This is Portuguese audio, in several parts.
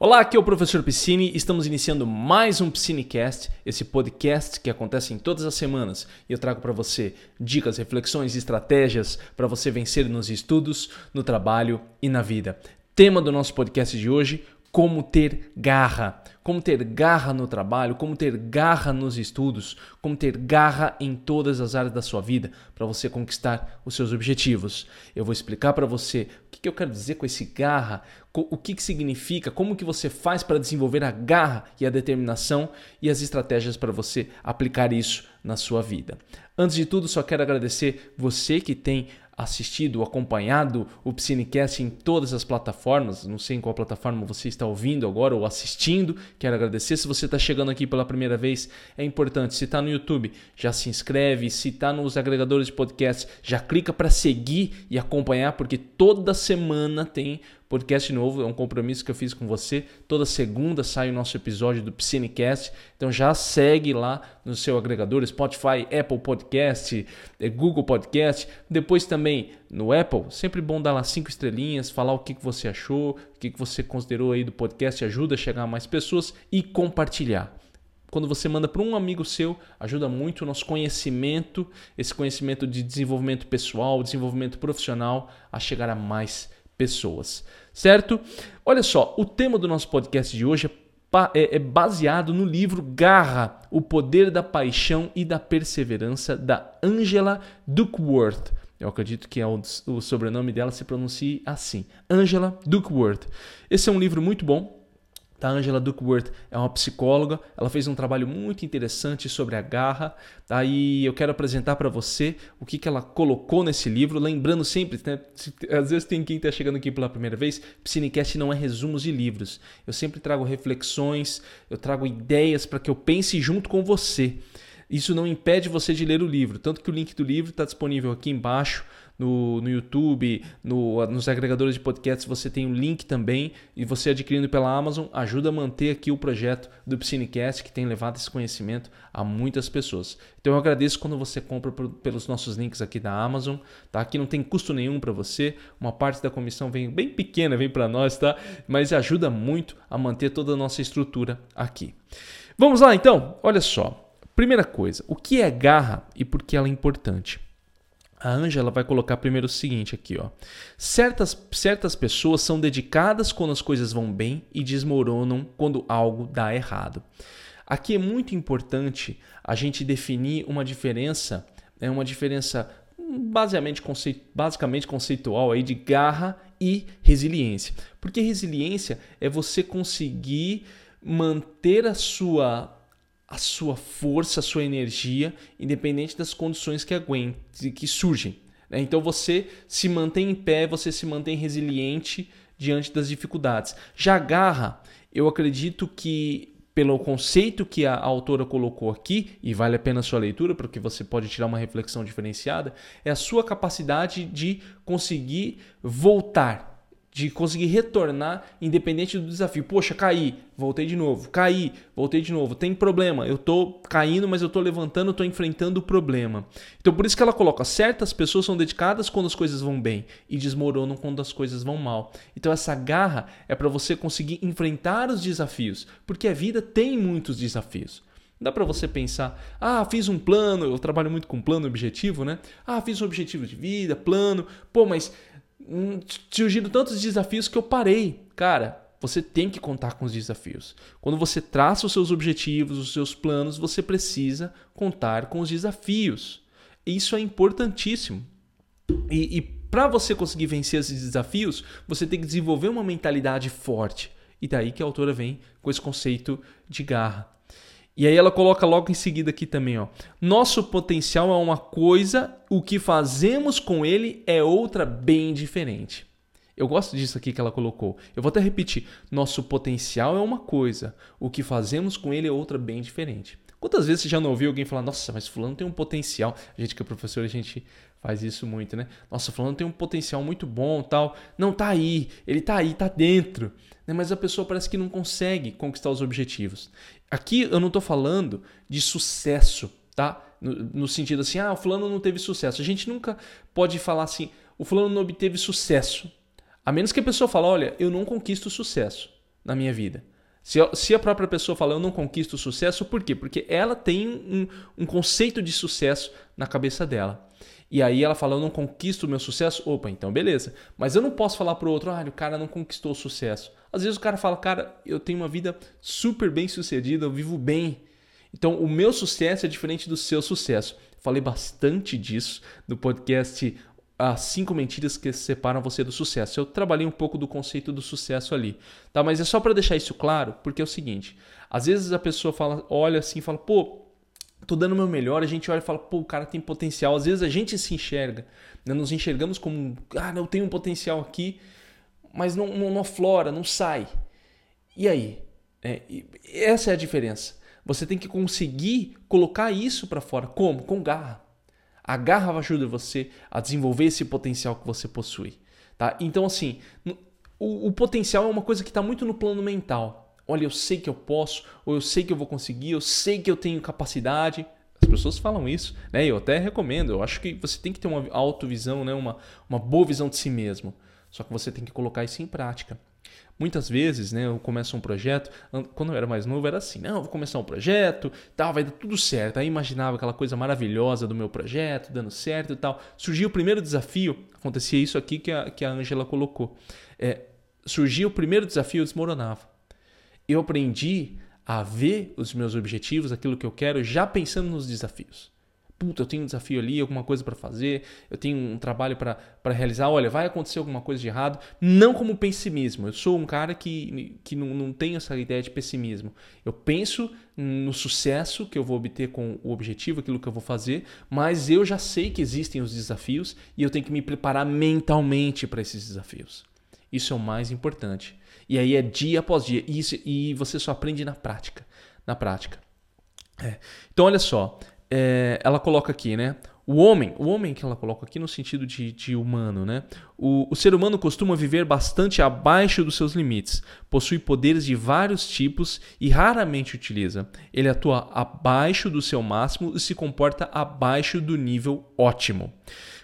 Olá, aqui é o professor Piscine. Estamos iniciando mais um Piscinecast, esse podcast que acontece em todas as semanas. E eu trago para você dicas, reflexões e estratégias para você vencer nos estudos, no trabalho e na vida. Tema do nosso podcast de hoje: como ter garra, como ter garra no trabalho, como ter garra nos estudos, como ter garra em todas as áreas da sua vida para você conquistar os seus objetivos. Eu vou explicar para você o que eu quero dizer com esse garra, o que, que significa, como que você faz para desenvolver a garra e a determinação e as estratégias para você aplicar isso na sua vida. Antes de tudo, só quero agradecer você que tem assistido, acompanhado o Psinecast em todas as plataformas. Não sei em qual plataforma você está ouvindo agora ou assistindo. Quero agradecer. Se você está chegando aqui pela primeira vez, é importante. Se está no YouTube, já se inscreve. Se está nos agregadores de podcast, já clica para seguir e acompanhar, porque toda semana tem podcast novo, é um compromisso que eu fiz com você. Toda segunda sai o nosso episódio do Piscinecast. Então já segue lá no seu agregador, Spotify, Apple Podcast, eh, Google Podcast. Depois também no Apple, sempre bom dar lá cinco estrelinhas, falar o que você achou, o que você considerou aí do podcast, ajuda a chegar a mais pessoas e compartilhar quando você manda para um amigo seu, ajuda muito o nosso conhecimento, esse conhecimento de desenvolvimento pessoal, desenvolvimento profissional, a chegar a mais pessoas, certo? Olha só, o tema do nosso podcast de hoje é, é, é baseado no livro Garra, o poder da paixão e da perseverança da Angela Duckworth. Eu acredito que é o, o sobrenome dela se pronuncie assim, Angela Duckworth. Esse é um livro muito bom, a Angela Duckworth é uma psicóloga, ela fez um trabalho muito interessante sobre a garra. Tá? Eu quero apresentar para você o que, que ela colocou nesse livro. Lembrando sempre, né, às vezes tem quem está chegando aqui pela primeira vez, Psinecast não é resumos de livros. Eu sempre trago reflexões, eu trago ideias para que eu pense junto com você. Isso não impede você de ler o livro, tanto que o link do livro está disponível aqui embaixo no, no YouTube, no, nos agregadores de podcasts, você tem o um link também e você adquirindo pela Amazon ajuda a manter aqui o projeto do Psinecast que tem levado esse conhecimento a muitas pessoas. Então eu agradeço quando você compra por, pelos nossos links aqui da Amazon, tá? Aqui não tem custo nenhum para você, uma parte da comissão vem bem pequena, vem para nós, tá? Mas ajuda muito a manter toda a nossa estrutura aqui. Vamos lá então, olha só. Primeira coisa, o que é garra e por que ela é importante? A Ângela vai colocar primeiro o seguinte aqui, ó. Certas, certas pessoas são dedicadas quando as coisas vão bem e desmoronam quando algo dá errado. Aqui é muito importante a gente definir uma diferença, é uma diferença basicamente, conceit, basicamente conceitual aí de garra e resiliência. Porque resiliência é você conseguir manter a sua a sua força, a sua energia, independente das condições que aguente, que surgem. Né? Então você se mantém em pé, você se mantém resiliente diante das dificuldades. Já a garra, eu acredito que pelo conceito que a autora colocou aqui, e vale a pena a sua leitura, porque você pode tirar uma reflexão diferenciada, é a sua capacidade de conseguir voltar de conseguir retornar independente do desafio. Poxa, caí, voltei de novo, caí, voltei de novo. Tem problema, eu estou caindo, mas eu estou levantando, estou enfrentando o problema. Então por isso que ela coloca, certas pessoas são dedicadas quando as coisas vão bem e desmoronam quando as coisas vão mal. Então essa garra é para você conseguir enfrentar os desafios, porque a vida tem muitos desafios. Dá para você pensar, ah, fiz um plano, eu trabalho muito com plano objetivo, né? Ah, fiz um objetivo de vida, plano, pô, mas surgiram tantos desafios que eu parei. Cara, você tem que contar com os desafios. Quando você traça os seus objetivos, os seus planos, você precisa contar com os desafios. Isso é importantíssimo. E, e para você conseguir vencer esses desafios, você tem que desenvolver uma mentalidade forte. E daí que a autora vem com esse conceito de garra. E aí ela coloca logo em seguida aqui também, ó. Nosso potencial é uma coisa, o que fazemos com ele é outra bem diferente. Eu gosto disso aqui que ela colocou. Eu vou até repetir. Nosso potencial é uma coisa, o que fazemos com ele é outra bem diferente. Quantas vezes você já não ouviu alguém falar, nossa, mas fulano tem um potencial. A gente que é professor, a gente faz isso muito, né? Nossa, fulano tem um potencial muito bom, tal. Não, tá aí, ele tá aí, tá dentro. Né? Mas a pessoa parece que não consegue conquistar os objetivos. Aqui eu não estou falando de sucesso, tá? No, no, sentido assim, ah, o fulano não teve sucesso. A gente nunca pode falar assim, o fulano não obteve sucesso. A menos que a pessoa fale, olha, eu não conquisto sucesso. na minha vida. Se, se a própria pessoa fala eu não conquisto o sucesso, por quê? Porque ela tem um, um conceito de sucesso na cabeça dela. E aí ela fala, eu não conquisto o meu sucesso. Opa, então beleza. Mas eu não posso falar pro outro, ah, o cara não conquistou o sucesso. Às vezes o cara fala, cara, eu tenho uma vida super bem sucedida, eu vivo bem. Então o meu sucesso é diferente do seu sucesso. Falei bastante disso no podcast As 5 Mentiras que Separam Você do Sucesso. Eu trabalhei um pouco do conceito do sucesso ali. Tá? Mas é só para deixar isso claro, porque é o seguinte: às vezes a pessoa fala, olha assim fala, pô, tô dando o meu melhor, a gente olha e fala, pô, o cara tem potencial. Às vezes a gente se enxerga, né? nos enxergamos como, ah, eu tenho um potencial aqui, mas não, não, não aflora, não sai. E aí? É, essa é a diferença. Você tem que conseguir colocar isso para fora. Como? Com garra. A garra vai ajudar você a desenvolver esse potencial que você possui. Tá? Então, assim, o, o potencial é uma coisa que está muito no plano mental olha, eu sei que eu posso, ou eu sei que eu vou conseguir, eu sei que eu tenho capacidade. As pessoas falam isso, né? Eu até recomendo. Eu acho que você tem que ter uma autovisão, né? uma, uma boa visão de si mesmo. Só que você tem que colocar isso em prática. Muitas vezes, né, eu começo um projeto, quando eu era mais novo era assim, não, vou começar um projeto, tal, vai dar tudo certo. Aí imaginava aquela coisa maravilhosa do meu projeto, dando certo e tal. Surgiu o primeiro desafio, acontecia isso aqui que a, que a Angela colocou. É, surgiu o primeiro desafio, eu desmoronava eu aprendi a ver os meus objetivos, aquilo que eu quero, já pensando nos desafios. Puta, eu tenho um desafio ali, alguma coisa para fazer, eu tenho um trabalho para realizar. Olha, vai acontecer alguma coisa de errado. Não como pessimismo. Eu sou um cara que, que não, não tem essa ideia de pessimismo. Eu penso no sucesso que eu vou obter com o objetivo, aquilo que eu vou fazer, mas eu já sei que existem os desafios e eu tenho que me preparar mentalmente para esses desafios. Isso é o mais importante. E aí é dia após dia. E, isso, e você só aprende na prática. Na prática. É. Então, olha só. É, ela coloca aqui, né? O homem, o homem que ela coloca aqui no sentido de, de humano, né? O, o, ser humano costuma viver bastante abaixo dos seus limites, possui poderes de vários tipos e raramente utiliza. Ele atua abaixo do seu máximo e se comporta abaixo do nível ótimo.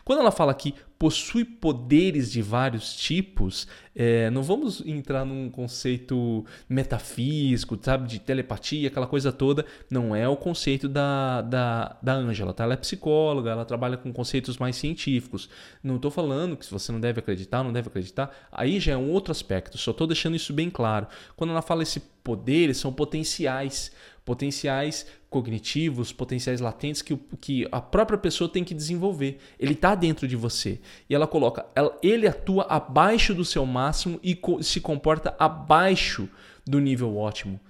Quando ela fala que possui poderes de vários tipos, é, não vamos entrar num conceito metafísico, sabe, de telepatia, aquela coisa toda. Não é o conceito da, da, da Angela, tá? Ela é psicóloga, ela trabalha com conceitos mais científicos. Não estou falando que você não deve acreditar, não deve acreditar. Aí já é um outro aspecto, só estou deixando isso bem claro. Quando ela fala esse poderes, são potenciais potenciais cognitivos, potenciais latentes que, que a própria pessoa tem que desenvolver. Ele está dentro de você. E ela coloca, ela, ele atua abaixo do seu máximo e co se comporta abaixo do nível ótimo.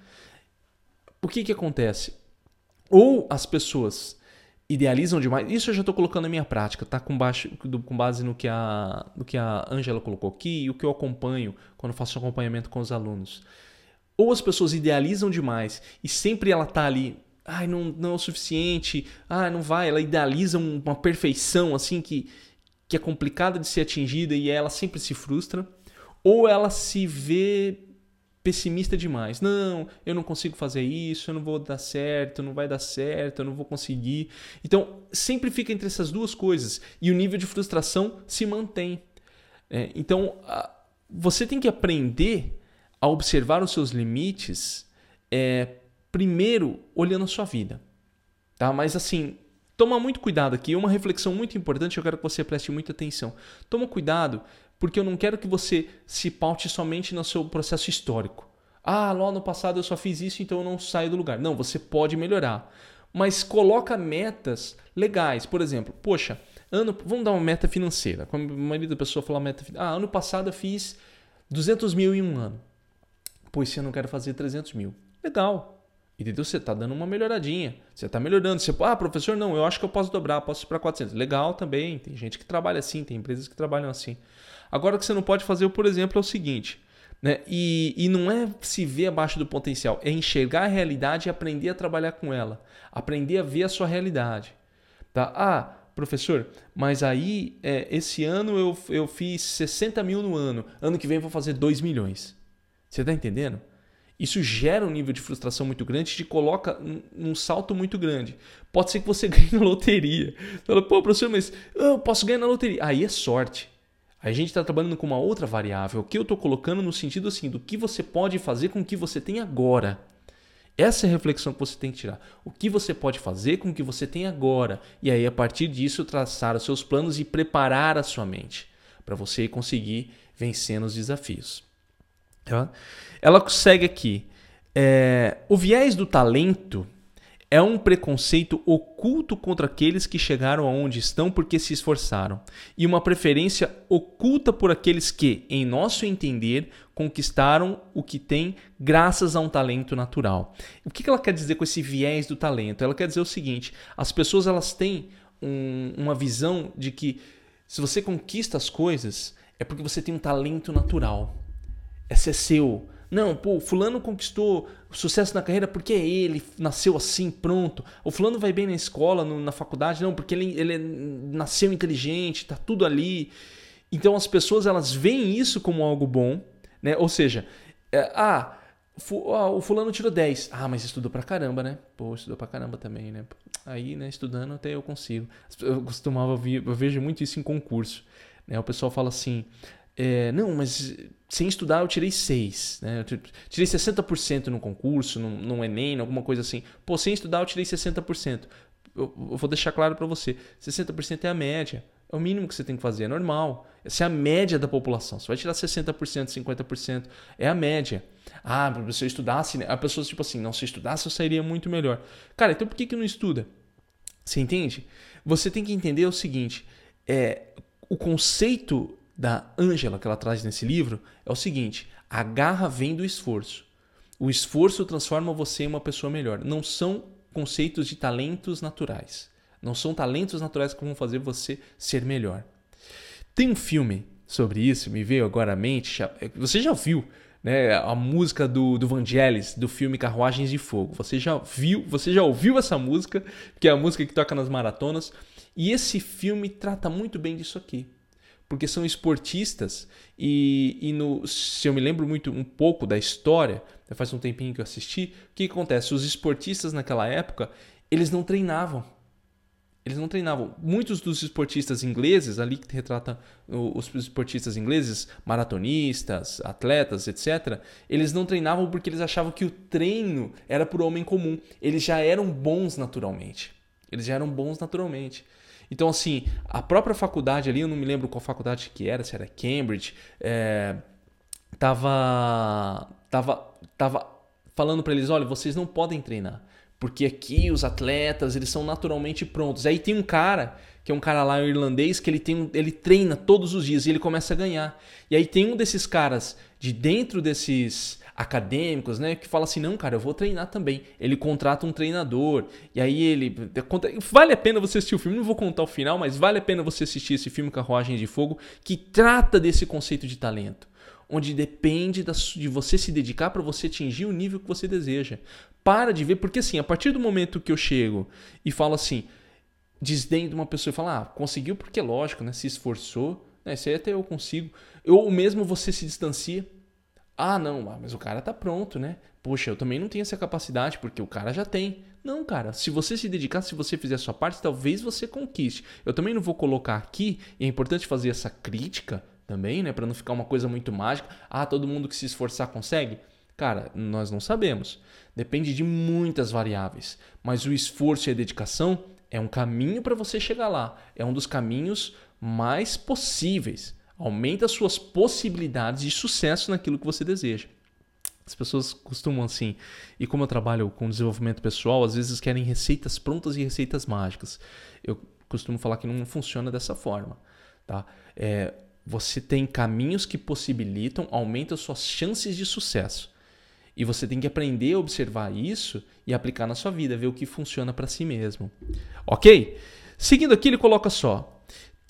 O que, que acontece? Ou as pessoas idealizam demais. Isso eu já estou colocando na minha prática, tá? Com, baixo, com base no que a, no que a Angela colocou aqui e o que eu acompanho quando faço acompanhamento com os alunos. Ou as pessoas idealizam demais e sempre ela tá ali, ai, não, não é o suficiente, ah, não vai, ela idealiza uma perfeição assim que, que é complicada de ser atingida e ela sempre se frustra. Ou ela se vê pessimista demais. Não, eu não consigo fazer isso, eu não vou dar certo, não vai dar certo, eu não vou conseguir. Então, sempre fica entre essas duas coisas e o nível de frustração se mantém. É, então, você tem que aprender a observar os seus limites é, primeiro olhando a sua vida. Tá? Mas assim, toma muito cuidado aqui. Uma reflexão muito importante, eu quero que você preste muita atenção. Toma cuidado, porque eu não quero que você se paute somente no seu processo histórico. Ah, lá no passado eu só fiz isso, então eu não saio do lugar. Não, você pode melhorar. Mas coloca metas legais. Por exemplo, poxa, ano, vamos dar uma meta financeira. Como a maioria da pessoa fala meta Ah, ano passado eu fiz 200 mil em um ano pô, esse ano eu quero fazer 300 mil. Legal. Entendeu? Você está dando uma melhoradinha. Você está melhorando. Você, ah, professor, não, eu acho que eu posso dobrar, posso ir para 400. Legal também. Tem gente que trabalha assim, tem empresas que trabalham assim. Agora, o que você não pode fazer, por exemplo, é o seguinte. Né? E, e não é se ver abaixo do potencial, é enxergar a realidade e aprender a trabalhar com ela. Aprender a ver a sua realidade. Tá? Ah, professor, mas aí é, esse ano eu, eu fiz 60 mil no ano, ano que vem vou fazer 2 milhões. Você está entendendo? Isso gera um nível de frustração muito grande, te coloca num salto muito grande. Pode ser que você ganhe na loteria. Você fala, pô, professor, mas eu posso ganhar na loteria. Aí é sorte. A gente está trabalhando com uma outra variável, que eu estou colocando no sentido assim do que você pode fazer com o que você tem agora. Essa é a reflexão que você tem que tirar. O que você pode fazer com o que você tem agora? E aí, a partir disso, traçar os seus planos e preparar a sua mente para você conseguir vencer nos desafios. Tá? Ela segue aqui. É, o viés do talento é um preconceito oculto contra aqueles que chegaram aonde estão porque se esforçaram, e uma preferência oculta por aqueles que, em nosso entender, conquistaram o que têm graças a um talento natural. O que ela quer dizer com esse viés do talento? Ela quer dizer o seguinte: as pessoas elas têm um, uma visão de que se você conquista as coisas é porque você tem um talento natural. É seu. Não, pô, fulano conquistou sucesso na carreira porque é ele, nasceu assim, pronto. O fulano vai bem na escola, no, na faculdade, não, porque ele, ele nasceu inteligente, tá tudo ali. Então as pessoas elas veem isso como algo bom, né? Ou seja, é, ah, fu, ah, o fulano tirou 10. Ah, mas estudou pra caramba, né? Pô, estudou pra caramba também, né? Aí, né, estudando até eu consigo. Eu costumava ver, eu vejo muito isso em concurso. Né? O pessoal fala assim, é, não, mas sem estudar eu tirei 6, né? Eu tirei 60% no concurso, no, Enem, alguma coisa assim. Pô, sem estudar eu tirei 60%. Eu, eu vou deixar claro para você, 60% é a média. É o mínimo que você tem que fazer, é normal. Essa é a média da população. Você vai tirar 60%, 50%, é a média. Ah, se eu estudasse, a pessoa tipo assim, não, se eu estudasse eu sairia muito melhor. Cara, então por que, que não estuda? Você entende? Você tem que entender o seguinte, é, o conceito da Ângela que ela traz nesse livro é o seguinte: a garra vem do esforço. O esforço transforma você em uma pessoa melhor. Não são conceitos de talentos naturais. Não são talentos naturais que vão fazer você ser melhor. Tem um filme sobre isso, me veio agora à mente. Você já viu né, a música do, do Vangelis, do filme Carruagens de Fogo. Você já viu, você já ouviu essa música, que é a música que toca nas maratonas. E esse filme trata muito bem disso aqui porque são esportistas e, e no, se eu me lembro muito um pouco da história, faz um tempinho que eu assisti, o que acontece? Os esportistas naquela época, eles não treinavam. Eles não treinavam. Muitos dos esportistas ingleses, ali que retrata os esportistas ingleses, maratonistas, atletas, etc., eles não treinavam porque eles achavam que o treino era o homem comum. Eles já eram bons naturalmente. Eles já eram bons naturalmente. Então, assim, a própria faculdade ali, eu não me lembro qual faculdade que era, se era Cambridge, é, tava, tava, tava falando para eles, olha, vocês não podem treinar, porque aqui os atletas, eles são naturalmente prontos. Aí tem um cara, que é um cara lá irlandês, que ele, tem, ele treina todos os dias e ele começa a ganhar. E aí tem um desses caras de dentro desses acadêmicos, né, que fala assim: "Não, cara, eu vou treinar também". Ele contrata um treinador. E aí ele vale a pena você assistir o filme, não vou contar o final, mas vale a pena você assistir esse filme Carruagem de Fogo que trata desse conceito de talento onde depende de você se dedicar para você atingir o nível que você deseja. Para de ver, porque assim, a partir do momento que eu chego e falo assim, desdém de uma pessoa e fala, ah, conseguiu porque é lógico, né? Se esforçou, né? Isso aí até eu consigo. Ou mesmo você se distancia, ah, não, mas o cara tá pronto, né? Poxa, eu também não tenho essa capacidade porque o cara já tem. Não, cara, se você se dedicar, se você fizer a sua parte, talvez você conquiste. Eu também não vou colocar aqui, e é importante fazer essa crítica também, né, para não ficar uma coisa muito mágica. Ah, todo mundo que se esforçar consegue? Cara, nós não sabemos. Depende de muitas variáveis, mas o esforço e a dedicação é um caminho para você chegar lá. É um dos caminhos mais possíveis. Aumenta as suas possibilidades de sucesso naquilo que você deseja. As pessoas costumam assim, e como eu trabalho com desenvolvimento pessoal, às vezes querem receitas prontas e receitas mágicas. Eu costumo falar que não funciona dessa forma. Tá? É, você tem caminhos que possibilitam, aumentam suas chances de sucesso. E você tem que aprender a observar isso e aplicar na sua vida, ver o que funciona para si mesmo. Ok? Seguindo aqui, ele coloca só: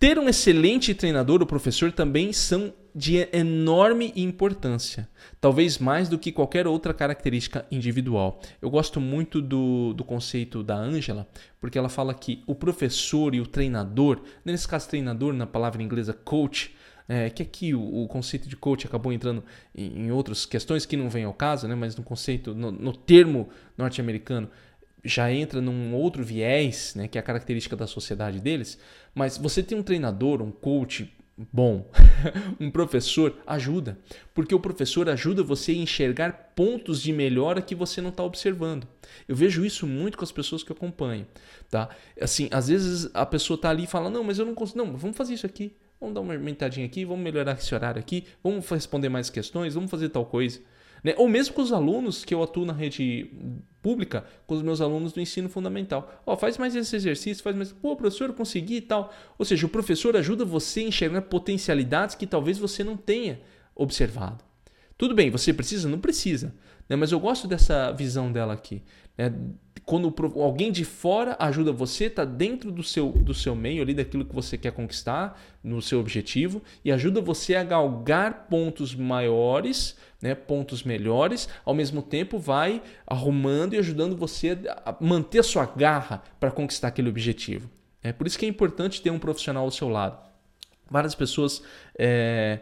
ter um excelente treinador ou professor também são de enorme importância, talvez mais do que qualquer outra característica individual. Eu gosto muito do, do conceito da Angela, porque ela fala que o professor e o treinador, nesse caso treinador na palavra inglesa coach, é, que aqui o, o, conceito de coach acabou entrando em, em outras questões que não vêm ao caso, né, mas no conceito, no, no termo norte-americano, já entra num outro viés, né, que é a característica da sociedade deles, mas você tem um treinador, um coach, bom, um professor ajuda, porque o professor ajuda você a enxergar pontos de melhora que você não está observando. Eu vejo isso muito com as pessoas que eu acompanho, tá? Assim, às vezes a pessoa está ali e fala, não, mas eu não consigo, não, vamos fazer isso aqui, vamos dar uma aumentadinha aqui, vamos melhorar esse horário aqui, vamos responder mais questões, vamos fazer tal coisa. Né? Ou mesmo com os alunos que eu atuo na rede pública, com os meus alunos do ensino fundamental. Ó, faz mais esse exercício, faz mais. Pô, professor, eu consegui e tal. Ou seja, o professor ajuda você a enxergar potencialidades que talvez você não tenha observado. Tudo bem, você precisa? Não precisa. Né? Mas eu gosto dessa visão dela aqui. Né? Quando alguém de fora ajuda você, está dentro do seu, do seu meio ali, daquilo que você quer conquistar, no seu objetivo, e ajuda você a galgar pontos maiores, né, pontos melhores, ao mesmo tempo vai arrumando e ajudando você a manter a sua garra para conquistar aquele objetivo. É por isso que é importante ter um profissional ao seu lado. Várias pessoas é,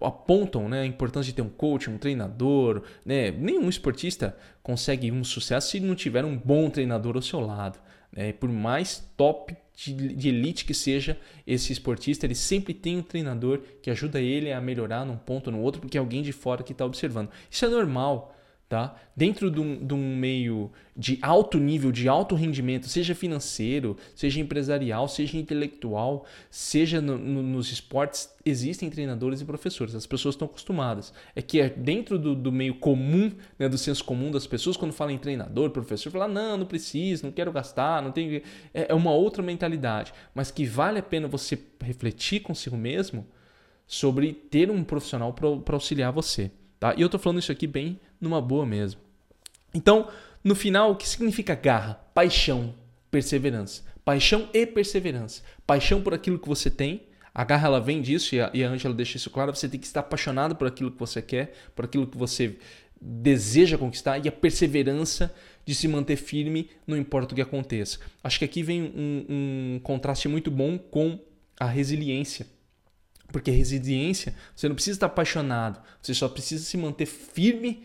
apontam né, a importância de ter um coach, um treinador. Né? Nenhum esportista consegue um sucesso se não tiver um bom treinador ao seu lado. Né? Por mais top de, de, elite que seja esse esportista, ele sempre tem um treinador que ajuda ele a melhorar num ponto ou no outro, porque é alguém de fora que está observando. Isso é normal. Tá? Dentro de um, de um, meio de alto nível, de alto rendimento, seja financeiro, seja empresarial, seja intelectual, seja no, no, nos esportes, existem treinadores e professores. As pessoas estão acostumadas. É que é dentro do, do meio comum, né, do senso comum das pessoas, quando falam em treinador, professor, falam, não, não preciso, não quero gastar, não tem. É, é uma outra mentalidade. Mas que vale a pena você refletir consigo mesmo sobre ter um profissional para auxiliar você. Tá? E eu estou falando isso aqui bem numa boa mesmo. Então, no final, o que significa garra? Paixão, perseverança. Paixão e perseverança. Paixão por aquilo que você tem. A garra ela vem disso e a, Angela deixa isso claro. Você tem que estar apaixonado por aquilo que você quer, por aquilo que você deseja conquistar e a perseverança de se manter firme, não importa o que aconteça. Acho que aqui vem um, um contraste muito bom com a resiliência. Porque resiliência, você não precisa estar apaixonado, você só precisa se manter firme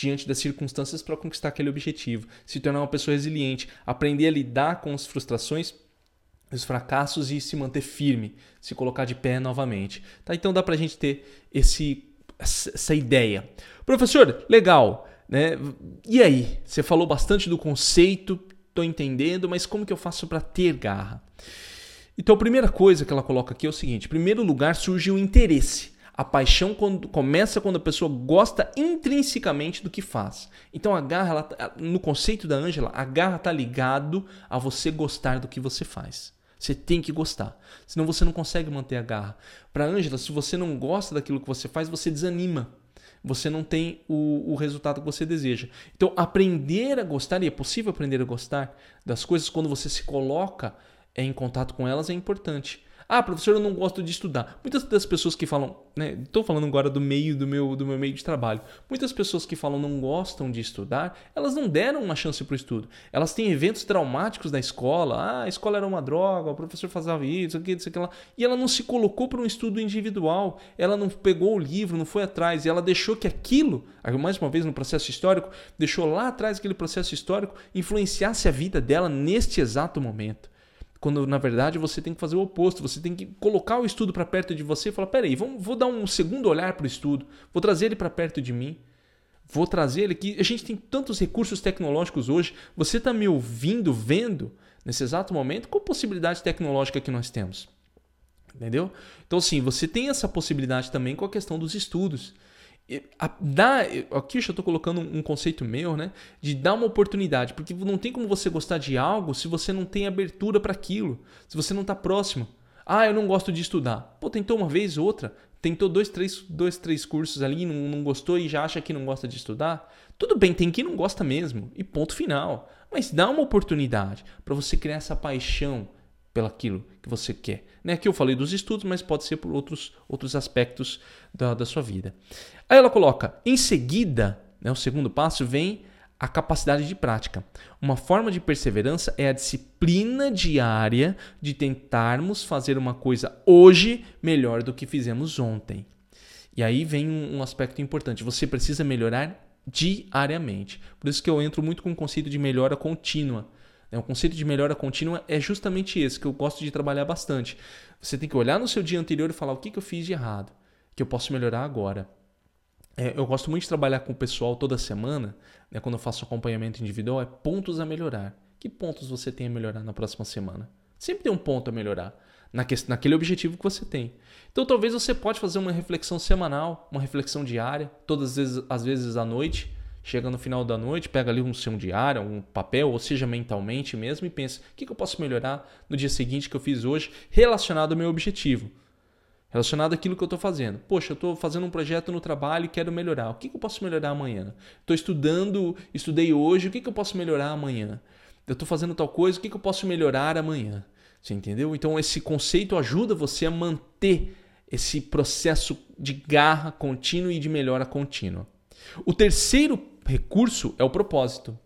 diante das circunstâncias para conquistar aquele objetivo, se tornar uma pessoa resiliente, aprender a lidar com as frustrações, os fracassos e se manter firme, se colocar de pé novamente. Tá? Então dá para a gente ter esse, essa ideia. Professor, legal. Né? E aí? Você falou bastante do conceito, estou entendendo, mas como que eu faço para ter garra? Então, a primeira coisa que ela coloca aqui é o seguinte: em primeiro lugar, surge o interesse. A paixão quando, começa quando a pessoa gosta intrinsecamente do que faz. Então, a garra, ela, tá, no conceito da Ângela, a garra está ligado a você gostar do que você faz. Você tem que gostar, senão você não consegue manter a garra. Para Ângela, se você não gosta daquilo que você faz, você desanima. Você não tem o, o resultado que você deseja. Então, aprender a gostar, e é possível aprender a gostar das coisas quando você se coloca é em contato com elas é importante. Ah, professor, eu não gosto de estudar. Muitas das pessoas que falam, né, estou falando agora do meio do meu, do meu meio de trabalho. Muitas pessoas que falam não gostam de estudar, elas não deram uma chance para o estudo. Elas têm eventos traumáticos da escola. Ah, a escola era uma droga, o professor fazia isso, aquilo, isso, aquilo lá. E ela não se colocou para um estudo individual. Ela não pegou o livro, não foi atrás. E ela deixou que aquilo, mais uma vez no processo histórico, deixou lá atrás aquele processo histórico influenciasse a vida dela neste exato momento. Quando na verdade você tem que fazer o oposto, você tem que colocar o estudo para perto de você e falar: peraí, vamos, vou dar um segundo olhar para o estudo, vou trazer ele para perto de mim, vou trazer ele aqui. A gente tem tantos recursos tecnológicos hoje, você está me ouvindo, vendo nesse exato momento, qual possibilidade tecnológica que nós temos? Entendeu? Então, sim, você tem essa possibilidade também com a questão dos estudos dá, aqui eu já estou colocando um conceito meu, né? De dar uma oportunidade, porque não tem como você gostar de algo se você não tem abertura para aquilo, se você não está próximo. Ah, eu não gosto de estudar. Pô, tentou uma vez, outra, tentou dois, três, dois, três cursos ali, não, não gostou e já acha que não gosta de estudar. Tudo bem, tem quem não gosta mesmo, e ponto final. Mas dá uma oportunidade para você criar essa paixão pelaquilo que você quer. Né? Aqui eu falei dos estudos, mas pode ser por outros, outros aspectos da, da sua vida. Aí ela coloca, em seguida, né, o segundo passo vem a capacidade de prática. Uma forma de perseverança é a disciplina diária de tentarmos fazer uma coisa hoje melhor do que fizemos ontem. E aí vem um aspecto importante. Você precisa melhorar diariamente. Por isso que eu entro muito com o conceito de melhora contínua. Né? O conceito de melhora contínua é justamente esse, que eu gosto de trabalhar bastante. Você tem que olhar no seu dia anterior e falar o que, que eu fiz de errado, que eu posso melhorar agora. É, eu gosto muito de trabalhar com o pessoal toda semana, né, quando eu faço acompanhamento individual, é pontos a melhorar. Que pontos você tem a melhorar na próxima semana? Sempre tem um ponto a melhorar naquele objetivo que você tem. Então talvez você pode fazer uma reflexão semanal, uma reflexão diária, todas as vezes, às vezes à noite, chega no final da noite, pega ali um seu diário, um papel, ou seja, mentalmente mesmo, e pensa: o que, eu posso melhorar no dia seguinte que eu fiz hoje relacionado ao meu objetivo? Relacionado àquilo que eu estou fazendo. Poxa, eu estou fazendo um projeto no trabalho e quero melhorar. O que, que eu posso melhorar amanhã? Estou estudando, estudei hoje, o que, que eu posso melhorar amanhã? Eu estou fazendo tal coisa, o que, que eu posso melhorar amanhã? Você entendeu? Então esse conceito ajuda você a manter esse processo de garra contínua e de melhora contínua. O terceiro recurso é o propósito.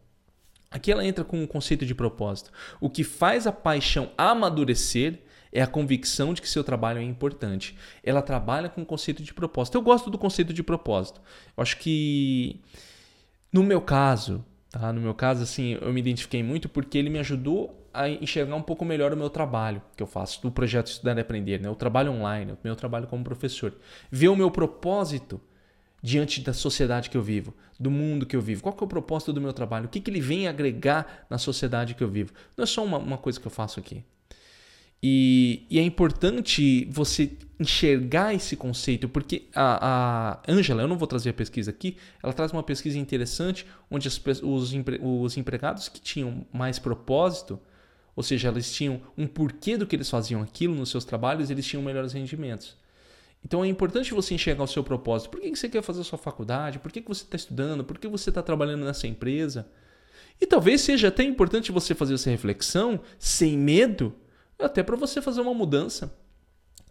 Aqui ela entra com o conceito de propósito. O que faz a paixão amadurecer é a convicção de que seu trabalho é importante. Ela trabalha com o conceito de propósito. Eu gosto do conceito de propósito. Eu acho que no meu caso, tá? No meu caso assim, eu me identifiquei muito porque ele me ajudou a enxergar um pouco melhor o meu trabalho que eu faço, do projeto Estudar e Aprender, né? o trabalho online, o meu trabalho como professor. Ver o meu propósito diante da sociedade que eu vivo, do mundo que eu vivo. Qual que é o propósito do meu trabalho? O que, que ele vem agregar na sociedade que eu vivo? Não é só uma, uma coisa que eu faço aqui. E, e, é importante você enxergar esse conceito, porque a Ângela, eu não vou trazer a pesquisa aqui, ela traz uma pesquisa interessante onde as, os, empre, os empregados que tinham mais propósito, ou seja, eles tinham um porquê do que eles faziam aquilo nos seus trabalhos, eles tinham melhores rendimentos. Então é importante você enxergar o seu propósito. Por que você quer fazer a sua faculdade? Por que você está estudando? Por que você está trabalhando nessa empresa? E talvez seja até importante você fazer essa reflexão sem medo, até para você fazer uma mudança.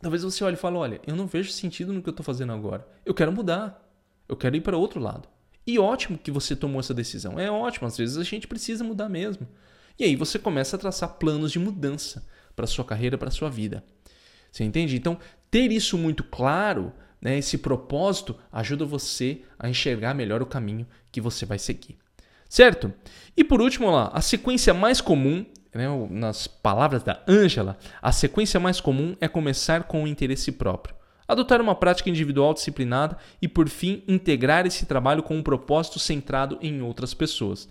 Talvez você olhe e fale: olha, eu não vejo sentido no que eu estou fazendo agora. Eu quero mudar. Eu quero ir para outro lado. E ótimo que você tomou essa decisão. É ótimo, às vezes a gente precisa mudar mesmo. E aí você começa a traçar planos de mudança para sua carreira, para sua vida. Você entende? Então, ter isso muito claro, né, esse propósito, ajuda você a enxergar melhor o caminho que você vai seguir. Certo? E por último, lá, a sequência mais comum, né, nas palavras da Ângela, a sequência mais comum é começar com o interesse próprio. Adotar uma prática individual disciplinada e, por fim, integrar esse trabalho com um propósito centrado em outras pessoas.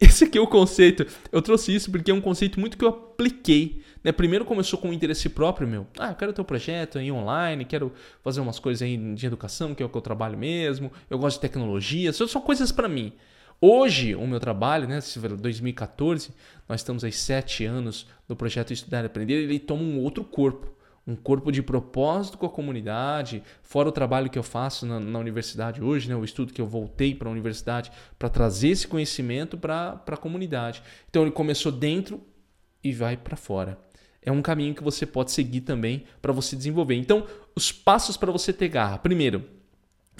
Esse aqui é o conceito. Eu trouxe isso porque é um conceito muito que eu apliquei. Né? Primeiro começou com o interesse próprio meu. Ah, eu quero ter um projeto aí online, quero fazer umas coisas aí de educação, que é o que eu trabalho mesmo. Eu gosto de tecnologia. São coisas para mim. Hoje, o meu trabalho, né, 2014, nós estamos aí sete anos no projeto Estudar e Aprender, ele toma um outro corpo um corpo de propósito com a comunidade, fora o trabalho que eu faço na, na universidade hoje, né, o estudo que eu voltei para a universidade para trazer esse conhecimento para a comunidade. Então ele começou dentro e vai para fora. É um caminho que você pode seguir também para você desenvolver. Então, os passos para você ter garra. Primeiro,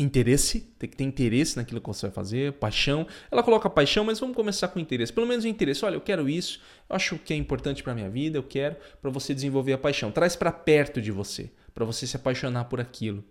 interesse, tem que ter interesse naquilo que você vai fazer, paixão. Ela coloca paixão, mas vamos começar com interesse. Pelo menos o interesse. Olha, eu quero isso, eu acho que é importante para minha vida, eu quero para você desenvolver a paixão. Traz para perto de você, para você se apaixonar por aquilo.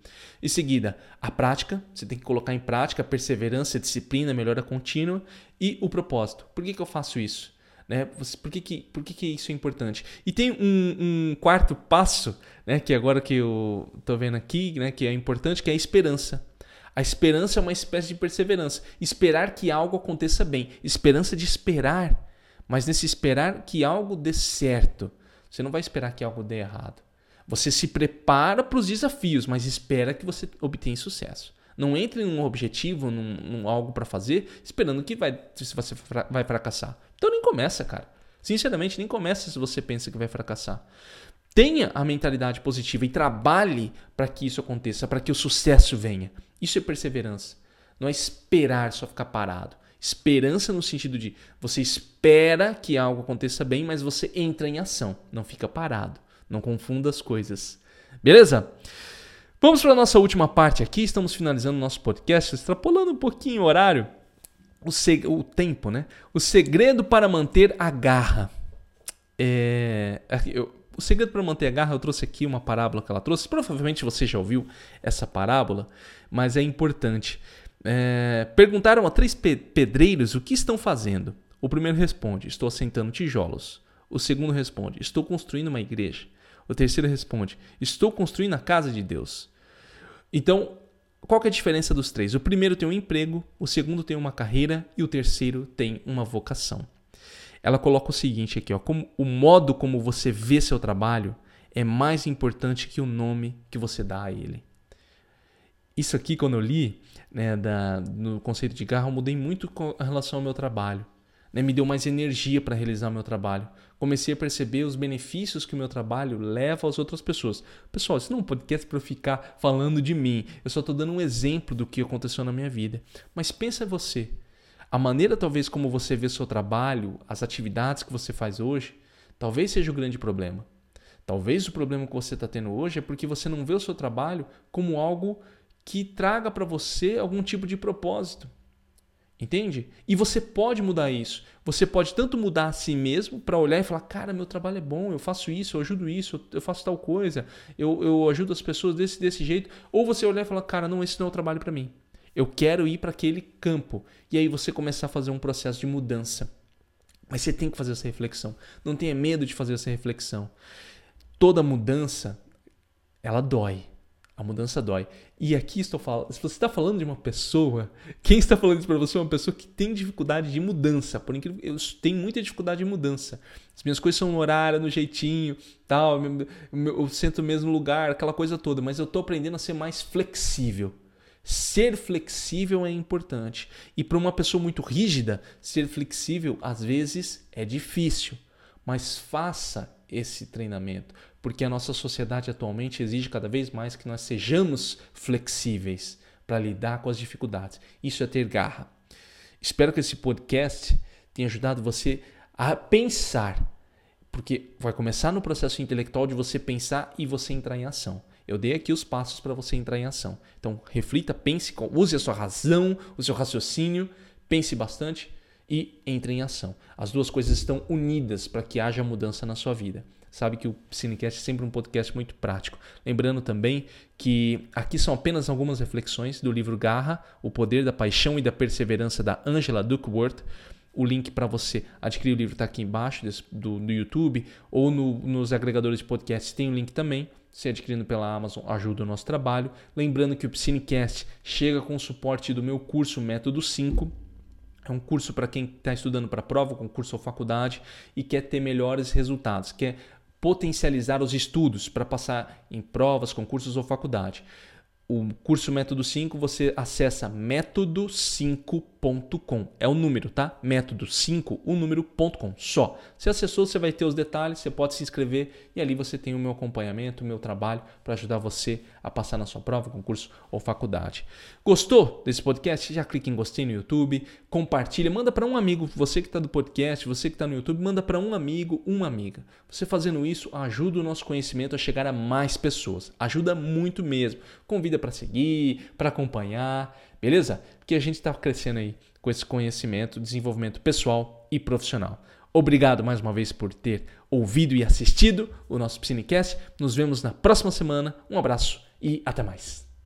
Em seguida, a prática, você tem que colocar em prática perseverança, disciplina, melhora contínua e o propósito. Por que, que eu faço isso? Né? Por, que, que, por que, que isso é importante? E tem um, um quarto passo, né, que agora que eu estou vendo aqui, né, que é importante, que é a esperança. A esperança é uma espécie de perseverança. Esperar que algo aconteça bem. Esperança de esperar. Mas nesse esperar que algo dê certo. Você não vai esperar que algo dê errado. Você se prepara para os desafios, mas espera que você obtenha sucesso. Não entre num objetivo, num, num algo para fazer, esperando que vai, se você vai fracassar. Então nem começa, cara. Sinceramente, nem começa se você pensa que vai fracassar. Tenha a mentalidade positiva e trabalhe para que isso aconteça, para que o sucesso venha. Isso é perseverança. Não é esperar só ficar parado. Esperança no sentido de você espera que algo aconteça bem, mas você entra em ação, não fica parado. Não confunda as coisas. Beleza? Vamos para a nossa última parte aqui. Estamos finalizando o nosso podcast, extrapolando um pouquinho o horário, o, seg... o tempo, né? O segredo para manter a garra. É... Eu, o segredo para manter a garra, eu trouxe aqui uma parábola que ela trouxe. Provavelmente você já ouviu essa parábola, mas é importante. É, perguntaram a três pedreiros o que estão fazendo. O primeiro responde: Estou assentando tijolos. O segundo responde: Estou construindo uma igreja. O terceiro responde: Estou construindo a casa de Deus. Então, qual é a diferença dos três? O primeiro tem um emprego, o segundo tem uma carreira e o terceiro tem uma vocação. Ela coloca o seguinte aqui, ó, como o modo como você vê seu trabalho é mais importante que o nome que você dá a ele. Isso aqui, quando eu li né, da, no conceito de garra, eu mudei muito com relação ao meu trabalho né, me deu mais energia para realizar o meu trabalho. Comecei a perceber os benefícios que o meu trabalho leva às outras pessoas. Pessoal, isso não é um podcast para ficar falando de mim. Eu só estou dando um exemplo do que aconteceu na minha vida. Mas pensa você. A maneira talvez como você vê seu trabalho, as atividades que você faz hoje, talvez seja o grande problema. Talvez o problema que você está tendo hoje é porque você não vê o seu trabalho como algo que traga para você algum tipo de propósito. Entende? E você pode mudar isso. Você pode tanto mudar a si mesmo para olhar e falar: cara, meu trabalho é bom, eu faço isso, eu ajudo isso, eu faço tal coisa, eu, eu ajudo as pessoas desse, desse jeito. Ou você olhar e falar: cara, não, esse não é o trabalho para mim. Eu quero ir para aquele campo. E aí você começar a fazer um processo de mudança. Mas você tem que fazer essa reflexão. Não tenha medo de fazer essa reflexão. Toda mudança, ela dói. A mudança dói. E aqui estou falando, se você está falando de uma pessoa, quem está falando isso para você é uma pessoa que tem dificuldade de mudança. Por incrível, eu tenho muita dificuldade de mudança. As minhas coisas são no horário, no jeitinho, tal, eu, sento no mesmo lugar, aquela coisa toda, mas eu estou aprendendo a ser mais flexível. Ser flexível é importante. E para uma pessoa muito rígida, ser flexível às vezes é difícil. Mas faça esse treinamento, porque a nossa sociedade atualmente exige cada vez mais que nós sejamos flexíveis para lidar com as dificuldades. Isso é ter garra. Espero que esse podcast tenha ajudado você a pensar, porque vai começar no processo intelectual de você pensar e você entrar em ação. Eu dei aqui os passos para você entrar em ação. Então, reflita, pense, use a sua razão, o seu raciocínio, pense bastante e entre em ação. As duas coisas estão unidas para que haja mudança na sua vida. Sabe que o Cinecast é sempre um podcast muito prático. Lembrando também que aqui são apenas algumas reflexões do livro Garra, O Poder da Paixão e da Perseverança da Angela Duckworth. O link para você adquirir o livro está aqui embaixo do, do YouTube ou no, nos agregadores de podcasts tem o um link também. Se adquirindo pela Amazon ajuda o nosso trabalho. Lembrando que o Cinecast chega com o suporte do meu curso Método 5 é um curso para quem está estudando para prova, concurso ou faculdade e quer ter melhores resultados, quer potencializar os estudos para passar em provas, concursos ou faculdade o curso Método 5, você acessa método5.com. É o número, tá? Método 5, o número.com só. Se acessou, você vai ter os detalhes, você pode se inscrever e ali você tem o meu acompanhamento, o meu trabalho para ajudar você a passar na sua prova, concurso ou faculdade. Gostou desse podcast? Já clique em gostei no YouTube, compartilha, manda para um amigo, você que está do podcast, você que está no YouTube, manda para um amigo, uma amiga. Você fazendo isso ajuda o nosso conhecimento a chegar a mais pessoas. Ajuda muito mesmo. Convida para seguir, para acompanhar, beleza? Porque a gente está crescendo aí com esse conhecimento, desenvolvimento pessoal e profissional. Obrigado mais uma vez por ter ouvido e assistido o nosso Psinecast. Nos vemos na próxima semana. Um abraço e até mais.